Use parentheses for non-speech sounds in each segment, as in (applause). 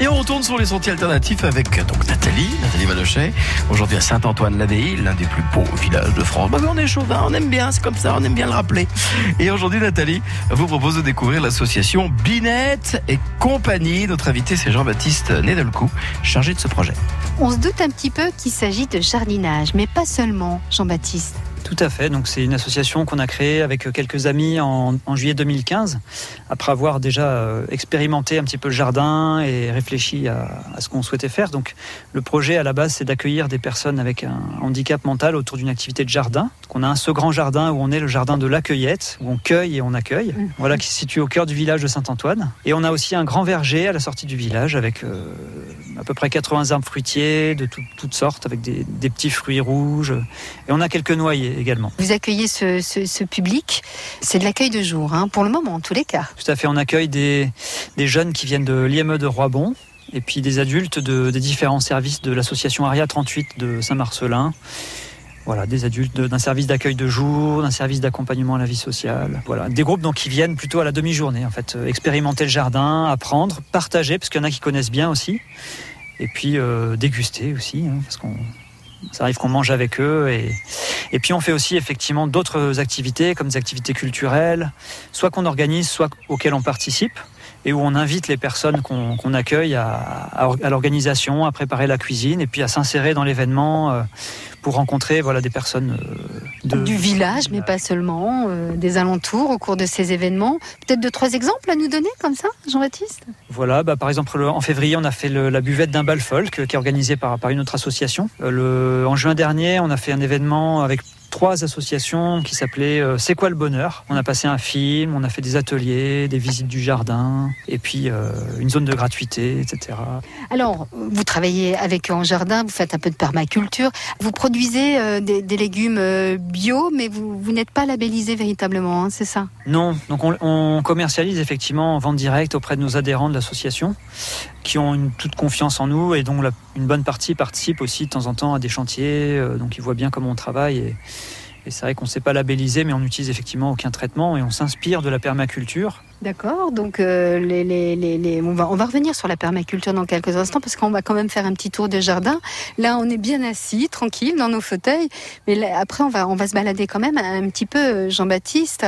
Et on retourne sur les sentiers alternatifs avec donc Nathalie, Nathalie Valochet. Aujourd'hui à Saint-Antoine-l'Abbaye, l'un des plus beaux villages de France. Bah, on est chauvin, on aime bien, c'est comme ça, on aime bien le rappeler. Et aujourd'hui, Nathalie vous propose de découvrir l'association Binette et compagnie. Notre invité, c'est Jean-Baptiste Nedelcou, chargé de ce projet. On se doute un petit peu qu'il s'agit de jardinage, mais pas seulement, Jean-Baptiste. Tout à fait. Donc c'est une association qu'on a créée avec quelques amis en, juillet 2015, après avoir déjà euh, expérimenté un petit peu le jardin et réfléchi à, ce qu'on souhaitait faire. Donc le projet à la base, c'est d'accueillir des personnes avec un handicap mental autour d'une activité de jardin. Donc on a un ce grand jardin où on est le jardin de la cueillette, où on cueille et on accueille. Mmh. Voilà, qui se situe au cœur du village de Saint-Antoine. Et on a aussi un grand verger à la sortie du village avec euh, à peu près 80 arbres fruitiers de toutes sortes, avec des, des petits fruits rouges. Et on a quelques noyers également. Vous accueillez ce, public, c'est de l'accueil de jour, hein, pour le moment, en tous les cas. Tout à fait, on accueille des, jeunes qui viennent de l'IME de Roibon, et puis des adultes de, des différents services de l'association ARIA 38 de Saint-Marcelin. Voilà, des adultes d'un service d'accueil de jour, d'un service d'accompagnement à la vie sociale. Voilà, des groupes donc qui viennent plutôt à la demi-journée en fait, euh, expérimenter le jardin, apprendre, partager parce qu'il y en a qui connaissent bien aussi, et puis euh, déguster aussi, hein, parce qu'on ça arrive qu'on mange avec eux. Et, et puis on fait aussi effectivement d'autres activités, comme des activités culturelles, soit qu'on organise, soit auxquelles on participe et où on invite les personnes qu'on accueille à, l'organisation, à préparer la cuisine et puis à s'insérer dans l'événement euh, pour rencontrer voilà, des personnes euh, du village, mais pas seulement, euh, des alentours au cours de ces événements. Peut-être deux, trois exemples à nous donner comme ça, Jean-Baptiste? Voilà, bah, par exemple, en février, on a fait la buvette d'un bal folk qui est organisée par, par une autre association. Le, en juin dernier, on a fait un événement avec trois associations qui s'appelaient euh, C'est quoi le bonheur? On a passé un film, on a fait des ateliers, des visites du jardin, et puis euh, une zone de gratuité, etc. Alors, vous travaillez avec en jardin, vous faites un peu de permaculture, vous produisez euh, des, légumes bio, mais vous, vous n'êtes pas labellisé véritablement, hein, c'est ça? Non, donc on, commercialise effectivement en vente directe auprès de nos adhérents de l'association, qui ont une toute confiance en nous et dont une bonne partie participe aussi de temps en temps à des chantiers, donc ils voient bien comment on travaille. Et, et c'est vrai qu'on ne sait pas labelliser, mais on n'utilise effectivement aucun traitement et on s'inspire de la permaculture. D'accord, donc euh, les, les, les, on, va, on va revenir sur la permaculture dans quelques instants parce qu'on va quand même faire un petit tour de jardin. Là, on est bien assis, tranquille, dans nos fauteuils, mais après, on va, on va se balader quand même un petit peu, euh, Jean-Baptiste.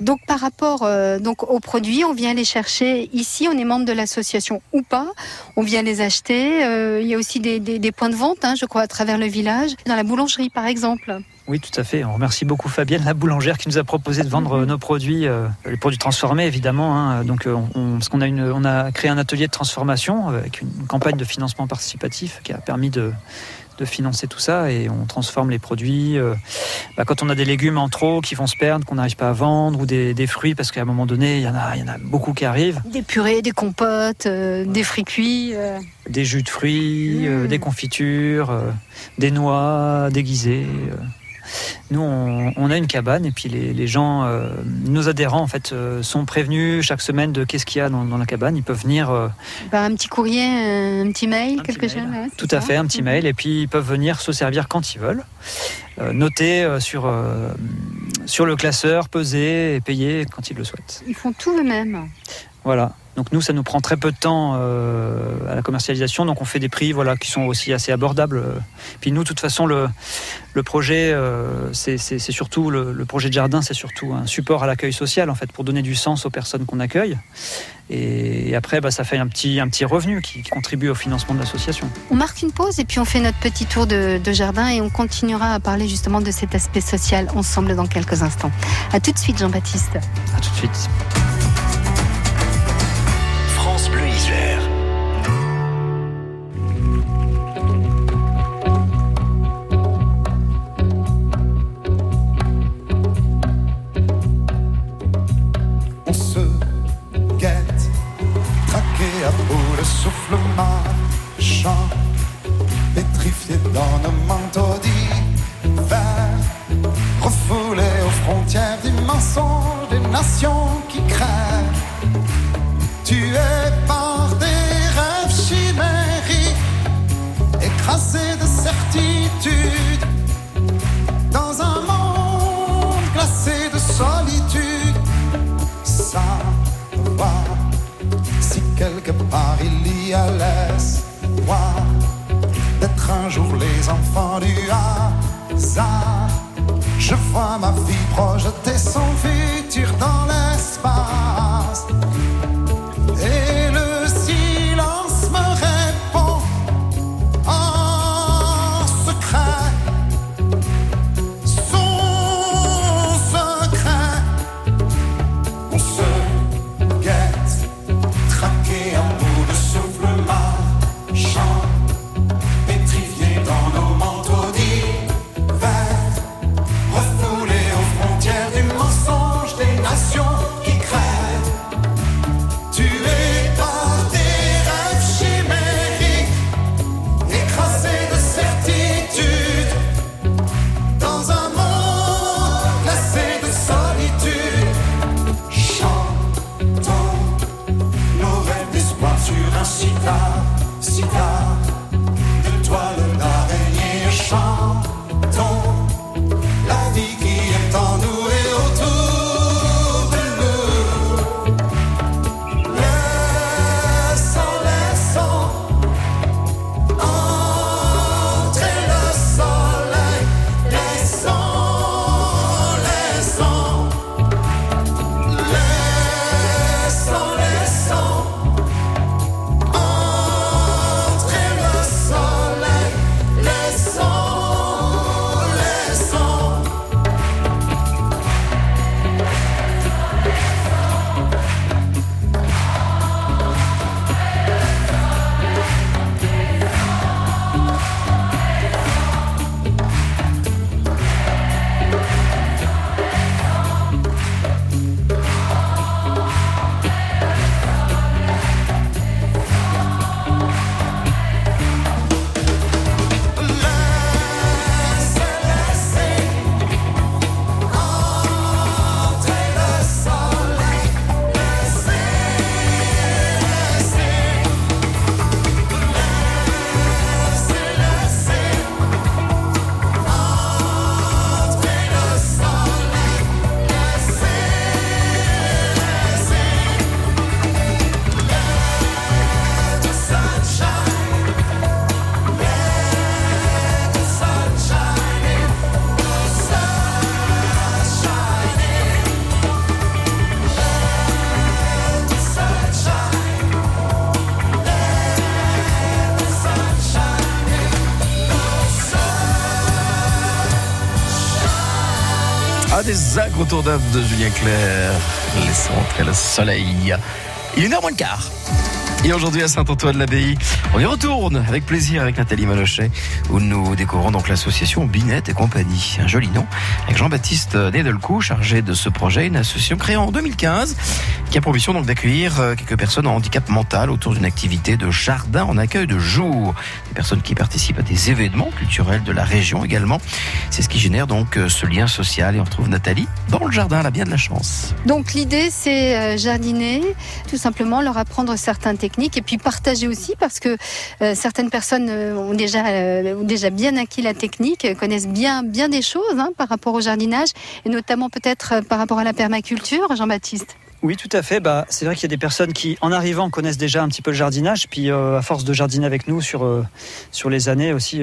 Donc, par rapport euh, donc aux produits, on vient les chercher ici, on est membre de l'association ou pas, on vient les acheter. il y a aussi des, des, des points de vente, hein, je crois, à travers le village, dans la boulangerie, par exemple. Oui, tout à fait. On remercie beaucoup Fabienne, la boulangère, qui nous a proposé de vendre mhm. nos produits, les produits transformés évidemment. Hein. Donc, euh, on, parce qu'on a, une, on a créé un atelier de transformation avec une campagne de financement participatif qui a permis de, de financer tout ça et on transforme les produits. Euh, bah, quand on a des légumes en trop qui vont se perdre, qu'on n'arrive pas à vendre, ou des, des fruits, parce qu'à un moment donné, il y, en a, il y en a beaucoup qui arrivent. Des purées, des compotes, des fruits cuits. Des jus de fruits, mmh. des confitures, des noix déguisées. Nous, on, a une cabane et puis les, gens, euh, nos adhérents en fait, euh, sont prévenus chaque semaine de qu'est-ce qu'il y a dans, la cabane. Ils peuvent venir. Euh, Par un petit courrier, un petit mail, quelque chose. Tout à fait, un petit mhm. mail. Et puis ils peuvent venir se servir quand ils veulent. noter sur, sur le classeur, peser et payer quand ils le souhaitent. Ils font tout eux-mêmes. Voilà. Donc nous, ça nous prend très peu de temps euh, à la commercialisation, donc on fait des prix voilà, qui sont aussi assez abordables. Puis nous, de toute façon, le, le projet, euh, c'est surtout le, projet de jardin, c'est surtout un support à l'accueil social, en fait, pour donner du sens aux personnes qu'on accueille. Et, après, bah, ça fait un petit, un petit revenu qui, contribue au financement de l'association. On marque une pause et puis on fait notre petit tour de, de jardin et on continuera à parler justement de cet aspect social ensemble dans quelques instants. À tout de suite, Jean-Baptiste. À tout de suite. qui laisse croire d'être un jour les enfants du hasard. Je vois ma vie projeter son futur dans la the Ah, des incontournables de Julien Clerc. Laissons entrer le soleil. Il est une heure moins le quart. Et aujourd'hui à Saint-Antoine-l'Abbaye, on y retourne avec plaisir avec Nathalie Malochet, où nous découvrons donc l'association Binette et compagnie. Un joli nom, avec Jean-Baptiste Nedelcou, chargé de ce projet, une association créée en 2015, qui a pour mission donc d'accueillir euh, quelques personnes en handicap mental autour d'une activité de jardin en accueil de jour. Des personnes qui participent à des événements culturels de la région également. C'est ce qui génère donc euh, ce lien social. Et on retrouve Nathalie dans le jardin, elle a bien de la chance. Donc l'idée c'est euh, jardiner, tout simplement leur apprendre certaines techniques et puis partager aussi parce que euh, certaines personnes euh, ont déjà euh, déjà bien acquis la technique, connaissent bien bien des choses hein, par rapport au jardinage et notamment peut-être par rapport à la permaculture, Jean-Baptiste. Oui, tout à fait. Bah, c'est vrai qu'il y a des personnes qui, en arrivant, connaissent déjà un petit peu le jardinage, puis à force de jardiner avec nous sur, sur les années aussi,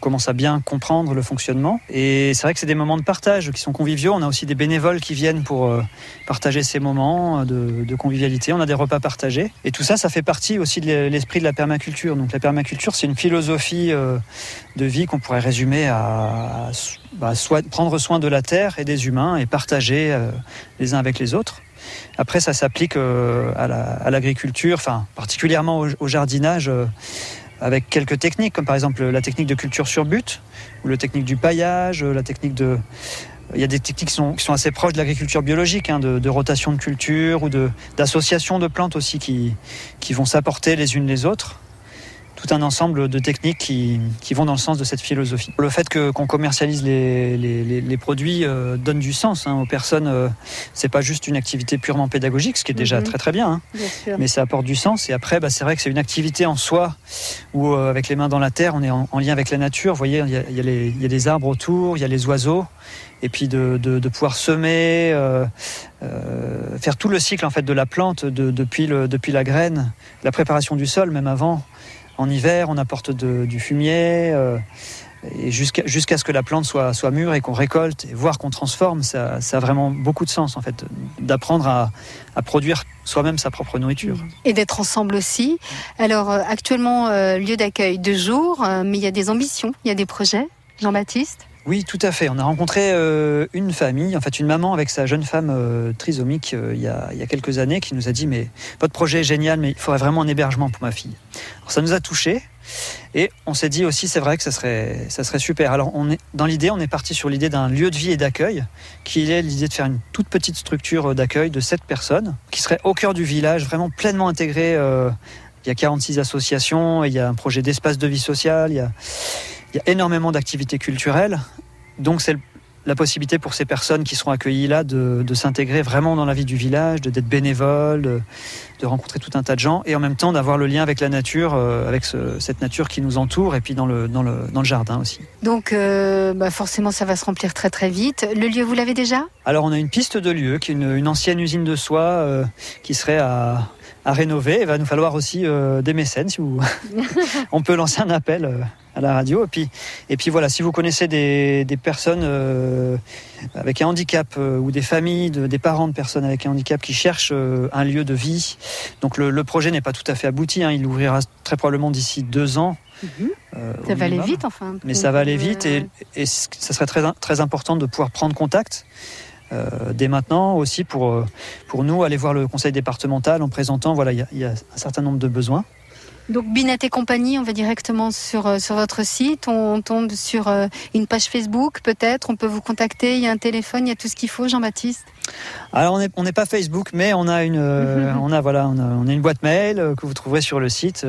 commencent à bien comprendre le fonctionnement. Et c'est vrai que c'est des moments de partage qui sont conviviaux. On a aussi des bénévoles qui viennent pour euh, partager ces moments de, convivialité. On a des repas partagés. Et tout ça, ça fait partie aussi de l'esprit de la permaculture. Donc la permaculture, c'est une philosophie euh, de vie qu'on pourrait résumer à, soit prendre soin de la terre et des humains et partager euh, les uns avec les autres. Après, ça s'applique à la- à l'agriculture, enfin particulièrement au, jardinage, avec quelques techniques, comme par exemple la technique de culture sur but, ou la technique du paillage, euh, la technique de... Il y a des techniques qui sont, assez proches de l'agriculture biologique, hein, de, rotation de culture ou d'association de, plantes aussi qui vont s'apporter les unes les autres. Tout un ensemble de techniques qui, qui vont dans le sens de cette philosophie. Le fait qu'on commercialise les, les- les- les produits euh, donne du sens hein, aux personnes. euh, c'est pas juste une activité purement pédagogique, ce qui est déjà Mhm. très très bien. hein Bien mais ça apporte du sens. Et après, bah, c'est vrai que c'est une activité en soi où, euh, avec les mains dans la terre, on est en, en lien avec la nature. Vous voyez, il y, a, il y a les- il y a des arbres autour, il y a les oiseaux, et puis de, de- de pouvoir semer, euh, euh, faire tout le cycle en fait de la plante, de- depuis, le, depuis la graine, la préparation du sol, même avant. En hiver, on apporte du fumier. euh, jusqu'à ce que la plante soit, soit mûre et qu'on récolte, et voire qu'on transforme, ça, ça a vraiment beaucoup de sens en fait, d'apprendre à, produire soi-même sa propre nourriture. Et d'être ensemble aussi. Alors euh, actuellement, euh, lieu d'accueil de jour, mais il y a des ambitions, il y a des projets. Jean-Baptiste? Oui, tout à fait. On a rencontré euh, une famille, en fait une maman avec sa jeune femme euh, trisomique euh, il, y a, quelques années qui nous a dit mais votre projet est génial, mais il faudrait vraiment un hébergement pour ma fille. Alors, ça nous a touchés et on s'est dit aussi c'est vrai que ça serait, super. Alors on est, dans l'idée, on est parti sur l'idée d'un lieu de vie et d'accueil qui est l'idée de faire une toute petite structure d'accueil de sept personnes qui serait au cœur du village, vraiment pleinement intégrée. il y a 46 associations, il y a un projet d'espace de vie sociale, il y a, il y a énormément d'activités culturelles. Donc c'est la possibilité pour ces personnes qui seront accueillies là de, de s'intégrer vraiment dans la vie du village, de- d'être bénévoles, de, de rencontrer tout un tas de gens et en même temps d'avoir le lien avec la nature, euh, avec ce- cette nature qui nous entoure et puis dans le, dans le, dans le jardin aussi. Donc euh, bah, forcément, ça va se remplir très très vite. Le lieu, vous l'avez déjà? Alors on a une piste de lieu qui est une, une ancienne usine de soie euh, qui serait à, à rénover. Il va nous falloir aussi euh, des mécènes si vous... (laughs) on peut lancer un appel euh, à la radio. Et puis, et puis voilà, si vous connaissez des, des personnes euh, avec un handicap ou des familles, de- des parents de personnes avec un handicap qui cherchent un lieu de vie, donc le, le projet n'est pas tout à fait abouti. hein. il ouvrira très probablement d'ici deux ans. euh, au Ça va aller vite, enfin. Mais ça va aller vite et, et ça serait très, très important de pouvoir prendre contact euh, dès maintenant aussi pour, euh, pour nous aller voir le conseil départemental en présentant, voilà, il y, a- il y a un certain nombre de besoins. Donc Binette et compagnie, on va directement sur, euh, sur votre site, on tombe sur euh, une page Facebook peut-être, on peut vous contacter, il y a un téléphone, il y a tout ce qu'il faut, Jean-Baptiste. Alors on n'est pas Facebook, mais on a une, euh, (laughs) on a, voilà, on a, on a une boîte mail euh, que vous trouverez sur le site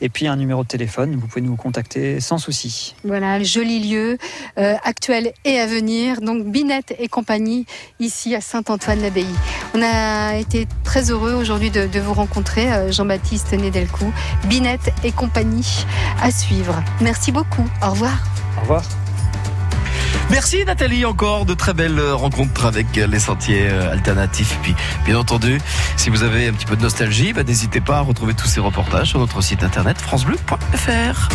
et puis un numéro de téléphone. Vous pouvez nous contacter sans souci. Voilà, le joli lieu, actuel et à venir. Donc Binette et compagnie, ici à Saint-Antoine-l'Abbaye. On a été très heureux aujourd'hui de, de vous rencontrer, Jean-Baptiste Nedelcou. Binette et compagnie à suivre. Merci beaucoup. Au revoir. Au revoir. Merci Nathalie encore de très belles rencontres avec les sentiers euh, alternatifs. Puis bien entendu, si vous avez un petit peu de nostalgie, bah, n'hésitez pas à retrouver tous ces reportages sur notre site internet francebleu.fr.